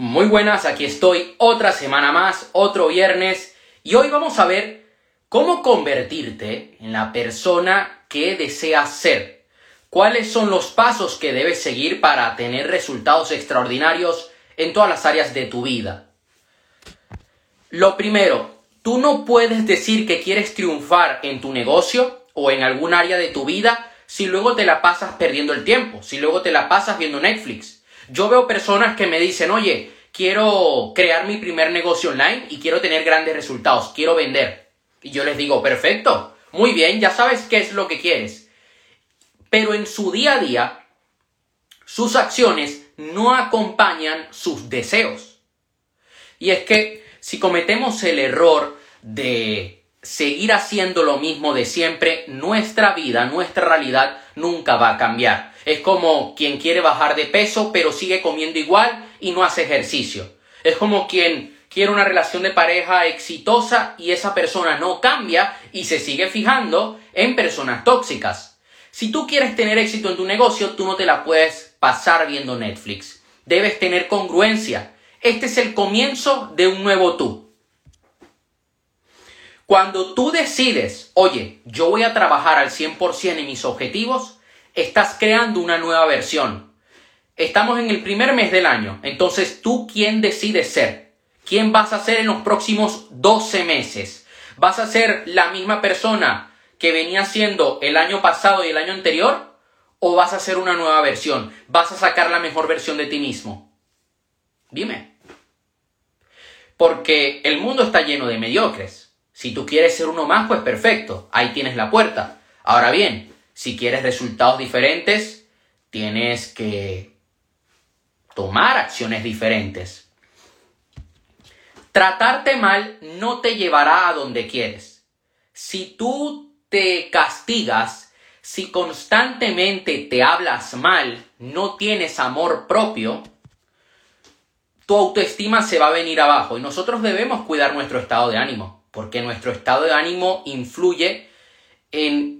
Muy buenas, aquí estoy otra semana más, otro viernes, y hoy vamos a ver cómo convertirte en la persona que deseas ser. ¿Cuáles son los pasos que debes seguir para tener resultados extraordinarios en todas las áreas de tu vida? Lo primero, tú no puedes decir que quieres triunfar en tu negocio o en algún área de tu vida si luego te la pasas perdiendo el tiempo, si luego te la pasas viendo Netflix yo veo personas que me dicen, oye, quiero crear mi primer negocio online y quiero tener grandes resultados, quiero vender. Y yo les digo, perfecto, muy bien, ya sabes qué es lo que quieres. Pero en su día a día, sus acciones no acompañan sus deseos. Y es que si cometemos el error de seguir haciendo lo mismo de siempre, nuestra vida, nuestra realidad nunca va a cambiar. Es como quien quiere bajar de peso pero sigue comiendo igual y no hace ejercicio. Es como quien quiere una relación de pareja exitosa y esa persona no cambia y se sigue fijando en personas tóxicas. Si tú quieres tener éxito en tu negocio, tú no te la puedes pasar viendo Netflix. Debes tener congruencia. Este es el comienzo de un nuevo tú. Cuando tú decides, oye, yo voy a trabajar al 100% en mis objetivos, estás creando una nueva versión. Estamos en el primer mes del año, entonces tú quién decides ser. ¿Quién vas a ser en los próximos 12 meses? ¿Vas a ser la misma persona que venía siendo el año pasado y el año anterior? ¿O vas a ser una nueva versión? ¿Vas a sacar la mejor versión de ti mismo? Dime. Porque el mundo está lleno de mediocres. Si tú quieres ser uno más, pues perfecto. Ahí tienes la puerta. Ahora bien, si quieres resultados diferentes, tienes que tomar acciones diferentes. Tratarte mal no te llevará a donde quieres. Si tú te castigas, si constantemente te hablas mal, no tienes amor propio, tu autoestima se va a venir abajo y nosotros debemos cuidar nuestro estado de ánimo, porque nuestro estado de ánimo influye en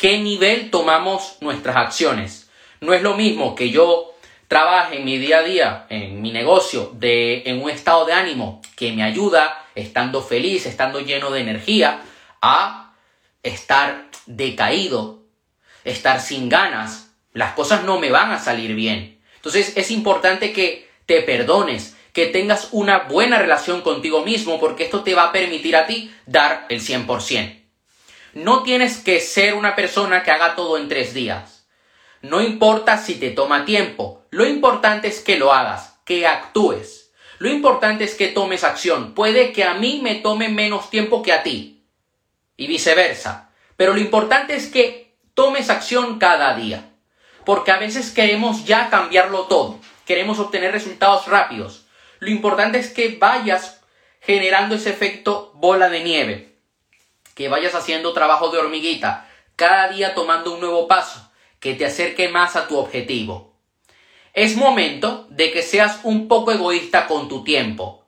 qué nivel tomamos nuestras acciones. No es lo mismo que yo trabaje en mi día a día, en mi negocio, de, en un estado de ánimo que me ayuda, estando feliz, estando lleno de energía, a estar decaído, estar sin ganas. Las cosas no me van a salir bien. Entonces es importante que te perdones, que tengas una buena relación contigo mismo, porque esto te va a permitir a ti dar el 100%. No tienes que ser una persona que haga todo en tres días. No importa si te toma tiempo. Lo importante es que lo hagas, que actúes. Lo importante es que tomes acción. Puede que a mí me tome menos tiempo que a ti. Y viceversa. Pero lo importante es que tomes acción cada día. Porque a veces queremos ya cambiarlo todo. Queremos obtener resultados rápidos. Lo importante es que vayas generando ese efecto bola de nieve que vayas haciendo trabajo de hormiguita, cada día tomando un nuevo paso que te acerque más a tu objetivo. Es momento de que seas un poco egoísta con tu tiempo.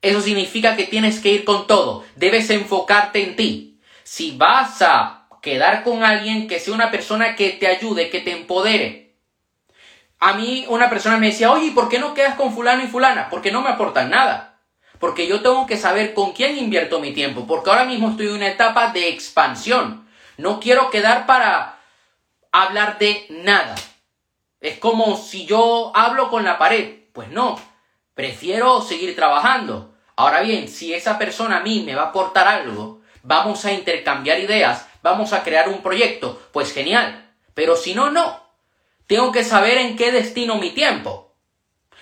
Eso significa que tienes que ir con todo, debes enfocarte en ti. Si vas a quedar con alguien que sea una persona que te ayude, que te empodere. A mí una persona me decía, oye, ¿por qué no quedas con fulano y fulana? Porque no me aportan nada. Porque yo tengo que saber con quién invierto mi tiempo, porque ahora mismo estoy en una etapa de expansión. No quiero quedar para hablar de nada. Es como si yo hablo con la pared. Pues no, prefiero seguir trabajando. Ahora bien, si esa persona a mí me va a aportar algo, vamos a intercambiar ideas, vamos a crear un proyecto, pues genial. Pero si no, no. Tengo que saber en qué destino mi tiempo.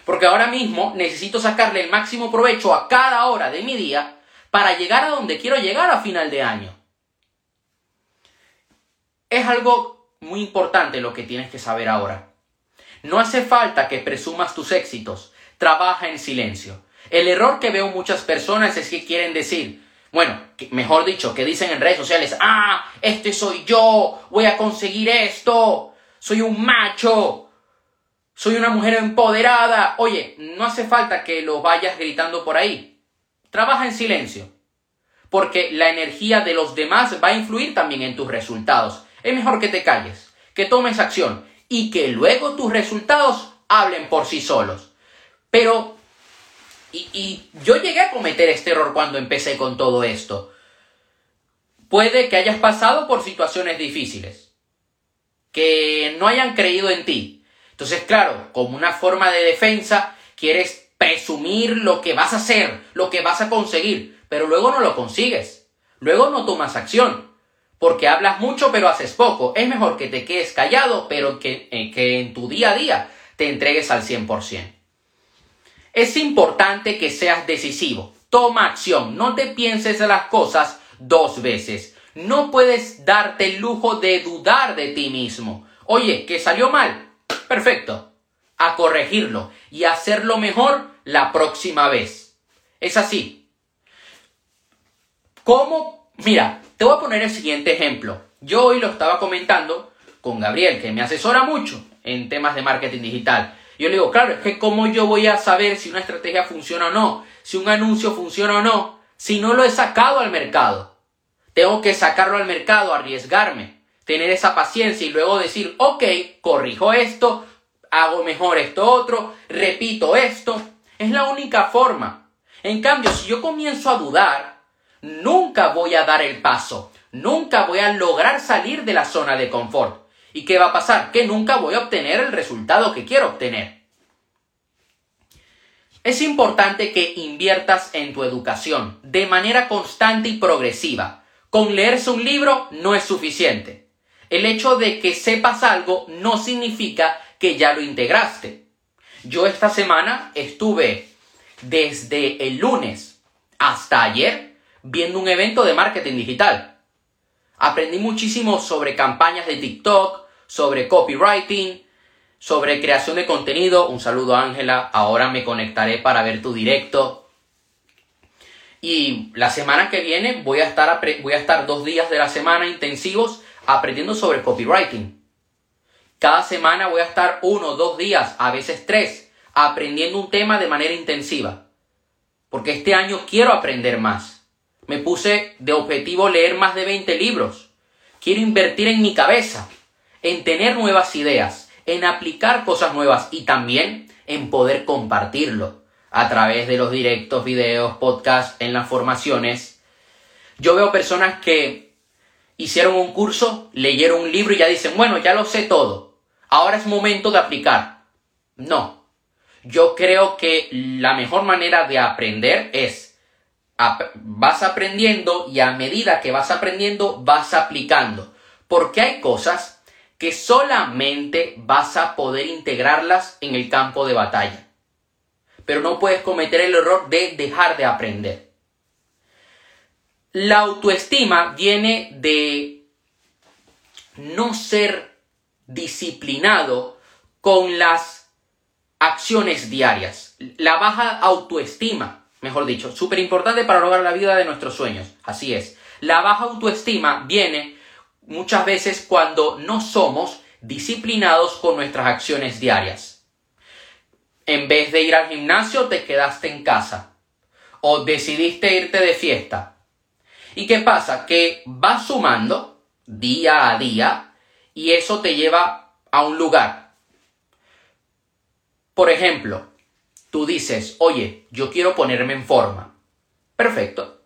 Porque ahora mismo necesito sacarle el máximo provecho a cada hora de mi día para llegar a donde quiero llegar a final de año. Es algo muy importante lo que tienes que saber ahora. No hace falta que presumas tus éxitos, trabaja en silencio. El error que veo muchas personas es que quieren decir, bueno, mejor dicho, que dicen en redes sociales, ah, este soy yo, voy a conseguir esto, soy un macho, soy una mujer empoderada. Oye, no hace falta que lo vayas gritando por ahí. Trabaja en silencio. Porque la energía de los demás va a influir también en tus resultados. Es mejor que te calles, que tomes acción y que luego tus resultados hablen por sí solos. Pero, y, yo llegué a cometer este error cuando empecé con todo esto. Puede que hayas pasado por situaciones difíciles, que no hayan creído en ti. Entonces, claro, como una forma de defensa, quieres presumir lo que vas a hacer, lo que vas a conseguir, pero luego no lo consigues. Luego no tomas acción, porque hablas mucho pero haces poco. Es mejor que te quedes callado, pero que, eh, que en tu día a día te entregues al 100%. Es importante que seas decisivo. Toma acción. No te pienses las cosas dos veces. No puedes darte el lujo de dudar de ti mismo. Oye, que salió mal. Perfecto. A corregirlo y hacerlo mejor la próxima vez. Es así. ¿Cómo? Mira, te voy a poner el siguiente ejemplo. Yo hoy lo estaba comentando con Gabriel, que me asesora mucho en temas de marketing digital. Yo le digo, claro, es que cómo yo voy a saber si una estrategia funciona o no, si un anuncio funciona o no, si no lo he sacado al mercado. Tengo que sacarlo al mercado, arriesgarme, tener esa paciencia y luego decir, ok, corrijo esto, hago mejor esto otro, repito esto. Es la única forma. En cambio, si yo comienzo a dudar, nunca voy a dar el paso, nunca voy a lograr salir de la zona de confort. ¿Y qué va a pasar? Que nunca voy a obtener el resultado que quiero obtener. Es importante que inviertas en tu educación de manera constante y progresiva. Con leerse un libro no es suficiente. El hecho de que sepas algo no significa que ya lo integraste. Yo esta semana estuve desde el lunes hasta ayer viendo un evento de marketing digital. Aprendí muchísimo sobre campañas de TikTok, sobre copywriting, sobre creación de contenido. Un saludo Ángela, ahora me conectaré para ver tu directo. Y la semana que viene voy a estar, voy a estar dos días de la semana intensivos aprendiendo sobre copywriting. Cada semana voy a estar uno, dos días, a veces tres, aprendiendo un tema de manera intensiva. Porque este año quiero aprender más. Me puse de objetivo leer más de 20 libros. Quiero invertir en mi cabeza, en tener nuevas ideas, en aplicar cosas nuevas y también en poder compartirlo a través de los directos, videos, podcasts, en las formaciones. Yo veo personas que hicieron un curso, leyeron un libro y ya dicen, bueno, ya lo sé todo, ahora es momento de aplicar. No, yo creo que la mejor manera de aprender es, vas aprendiendo y a medida que vas aprendiendo, vas aplicando. Porque hay cosas que solamente vas a poder integrarlas en el campo de batalla pero no puedes cometer el error de dejar de aprender. La autoestima viene de no ser disciplinado con las acciones diarias. La baja autoestima, mejor dicho, súper importante para lograr la vida de nuestros sueños. Así es. La baja autoestima viene muchas veces cuando no somos disciplinados con nuestras acciones diarias en vez de ir al gimnasio te quedaste en casa o decidiste irte de fiesta. ¿Y qué pasa? Que vas sumando día a día y eso te lleva a un lugar. Por ejemplo, tú dices, oye, yo quiero ponerme en forma. Perfecto.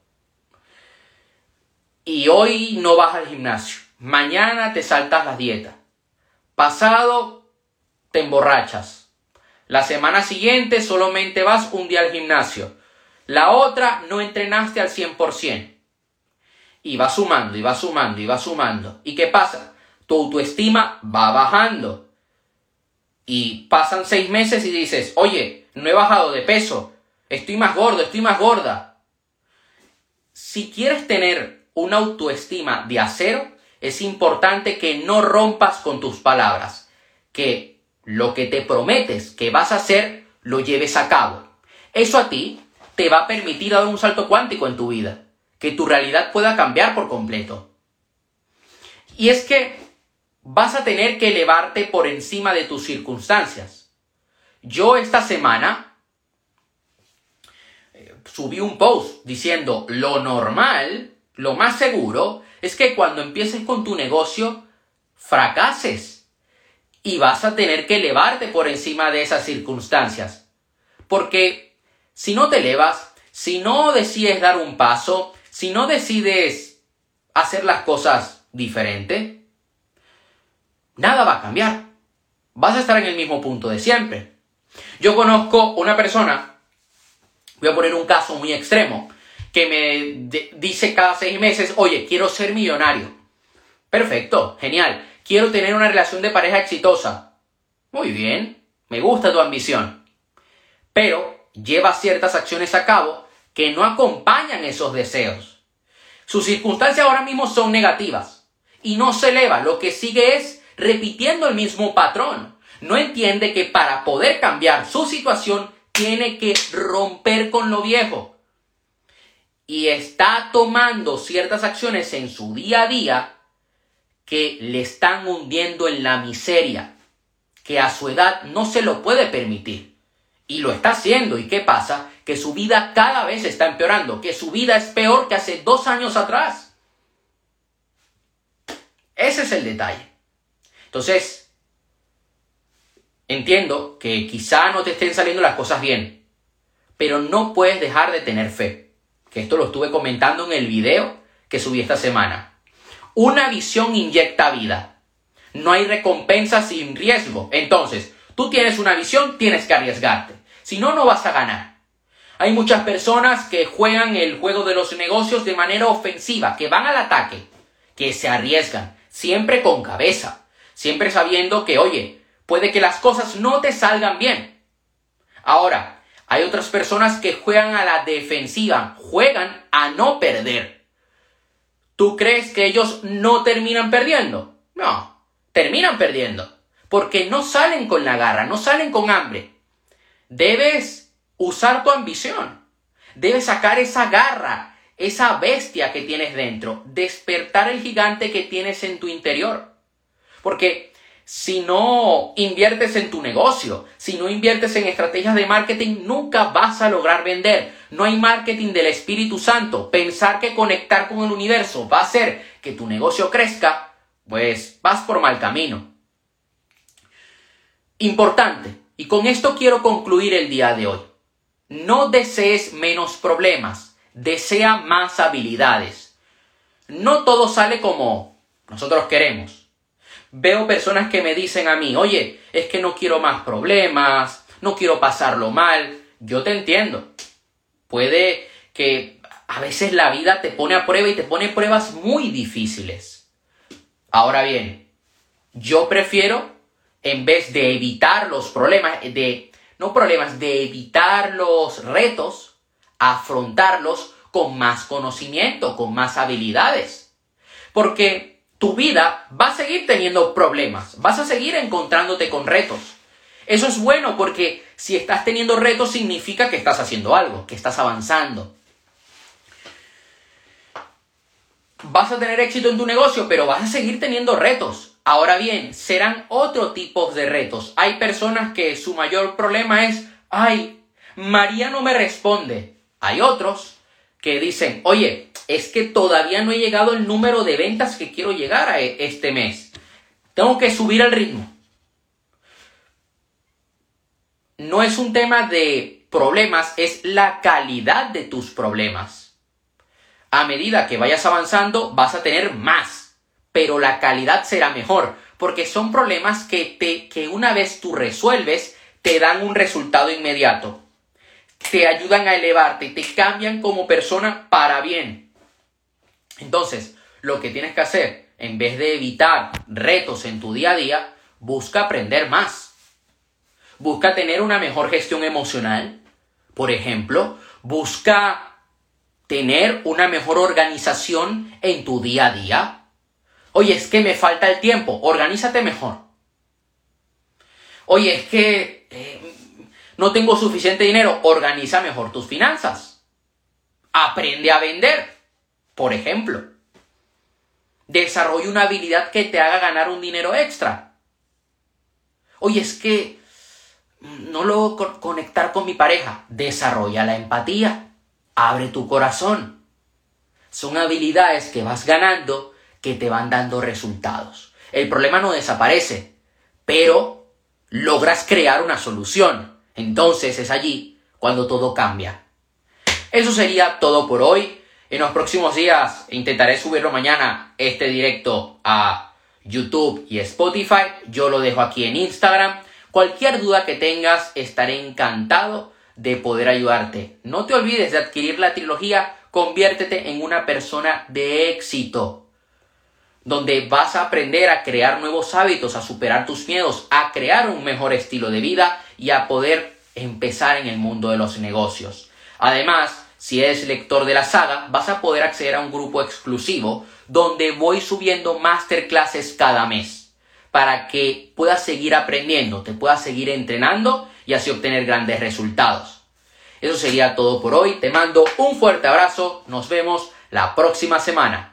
Y hoy no vas al gimnasio. Mañana te saltas la dieta. Pasado te emborrachas la semana siguiente solamente vas un día al gimnasio. La otra no entrenaste al 100%. Y va sumando, y va sumando, y va sumando. ¿Y qué pasa? Tu autoestima va bajando. Y pasan seis meses y dices, oye, no he bajado de peso. Estoy más gordo, estoy más gorda. Si quieres tener una autoestima de acero, es importante que no rompas con tus palabras. Que lo que te prometes que vas a hacer, lo lleves a cabo. Eso a ti te va a permitir dar un salto cuántico en tu vida, que tu realidad pueda cambiar por completo. Y es que vas a tener que elevarte por encima de tus circunstancias. Yo esta semana eh, subí un post diciendo lo normal, lo más seguro, es que cuando empieces con tu negocio, fracases y vas a tener que elevarte por encima de esas circunstancias. Porque si no te elevas, si no decides dar un paso, si no decides hacer las cosas diferente, nada va a cambiar. Vas a estar en el mismo punto de siempre. Yo conozco una persona, voy a poner un caso muy extremo, que me dice cada seis meses, oye, quiero ser millonario. Perfecto, genial. Quiero tener una relación de pareja exitosa. Muy bien, me gusta tu ambición. Pero lleva ciertas acciones a cabo que no acompañan esos deseos. Sus circunstancias ahora mismo son negativas y no se eleva, lo que sigue es repitiendo el mismo patrón. No entiende que para poder cambiar su situación tiene que romper con lo viejo. Y está tomando ciertas acciones en su día a día que le están hundiendo en la miseria, que a su edad no se lo puede permitir. Y lo está haciendo. ¿Y qué pasa? Que su vida cada vez está empeorando, que su vida es peor que hace dos años atrás. Ese es el detalle. Entonces, entiendo que quizá no te estén saliendo las cosas bien, pero no puedes dejar de tener fe. Que esto lo estuve comentando en el video que subí esta semana. Una visión inyecta vida. No hay recompensa sin riesgo. Entonces, tú tienes una visión, tienes que arriesgarte. Si no, no vas a ganar. Hay muchas personas que juegan el juego de los negocios de manera ofensiva, que van al ataque, que se arriesgan, siempre con cabeza, siempre sabiendo que, oye, puede que las cosas no te salgan bien. Ahora, hay otras personas que juegan a la defensiva, juegan a no perder. ¿Tú crees que ellos no terminan perdiendo? No, terminan perdiendo. Porque no salen con la garra, no salen con hambre. Debes usar tu ambición. Debes sacar esa garra, esa bestia que tienes dentro. Despertar el gigante que tienes en tu interior. Porque si no inviertes en tu negocio, si no inviertes en estrategias de marketing, nunca vas a lograr vender. No hay marketing del Espíritu Santo. Pensar que conectar con el universo va a hacer que tu negocio crezca, pues vas por mal camino. Importante, y con esto quiero concluir el día de hoy. No desees menos problemas, desea más habilidades. No todo sale como nosotros queremos Veo personas que me dicen a mí, oye, es que no quiero más problemas, no quiero pasarlo mal. Yo te entiendo. Puede que a veces la vida te pone a prueba y te pone pruebas muy difíciles. Ahora bien, yo prefiero, en vez de evitar los problemas, de, no problemas, de evitar los retos, afrontarlos con más conocimiento, con más habilidades. Porque tu vida va a seguir teniendo problemas, vas a seguir encontrándote con retos. Eso es bueno porque si estás teniendo retos significa que estás haciendo algo, que estás avanzando. Vas a tener éxito en tu negocio, pero vas a seguir teniendo retos. Ahora bien, serán otro tipo de retos. Hay personas que su mayor problema es, ay, María no me responde. Hay otros que dicen, oye, es que todavía no he llegado el número de ventas que quiero llegar a e-, este mes. Tengo que subir el ritmo. No es un tema de problemas, es la calidad de tus problemas. A medida que vayas avanzando, vas a tener más, pero la calidad será mejor, porque son problemas que, te, que una vez tú resuelves, te dan un resultado inmediato te ayudan a elevarte, te cambian como persona para bien. Entonces, lo que tienes que hacer, en vez de evitar retos en tu día a día, busca aprender más. Busca tener una mejor gestión emocional. Por ejemplo, busca tener una mejor organización en tu día a día. Oye, es que me falta el tiempo, organízate mejor. Oye, es que eh, no tengo suficiente dinero, organiza mejor tus finanzas. Aprende a vender, por ejemplo. Desarrolla una habilidad que te haga ganar un dinero extra. Oye, es que no logro conectar con mi pareja. Desarrolla la empatía. Abre tu corazón. Son habilidades que vas ganando que te van dando resultados. El problema no desaparece, pero logras crear una solución. Entonces es allí cuando todo cambia. Eso sería todo por hoy. En los próximos días intentaré subirlo mañana este directo a YouTube y Spotify. Yo lo dejo aquí en Instagram. Cualquier duda que tengas, estaré encantado de poder ayudarte. No te olvides de adquirir la trilogía Conviértete en una persona de éxito, donde vas a aprender a crear nuevos hábitos, a superar tus miedos, a crear un mejor estilo de vida y a poder empezar en el mundo de los negocios. Además, si eres lector de la saga, vas a poder acceder a un grupo exclusivo donde voy subiendo masterclasses cada mes para que puedas seguir aprendiendo, te puedas seguir entrenando y así obtener grandes resultados. Eso sería todo por hoy. Te mando un fuerte abrazo. Nos vemos la próxima semana.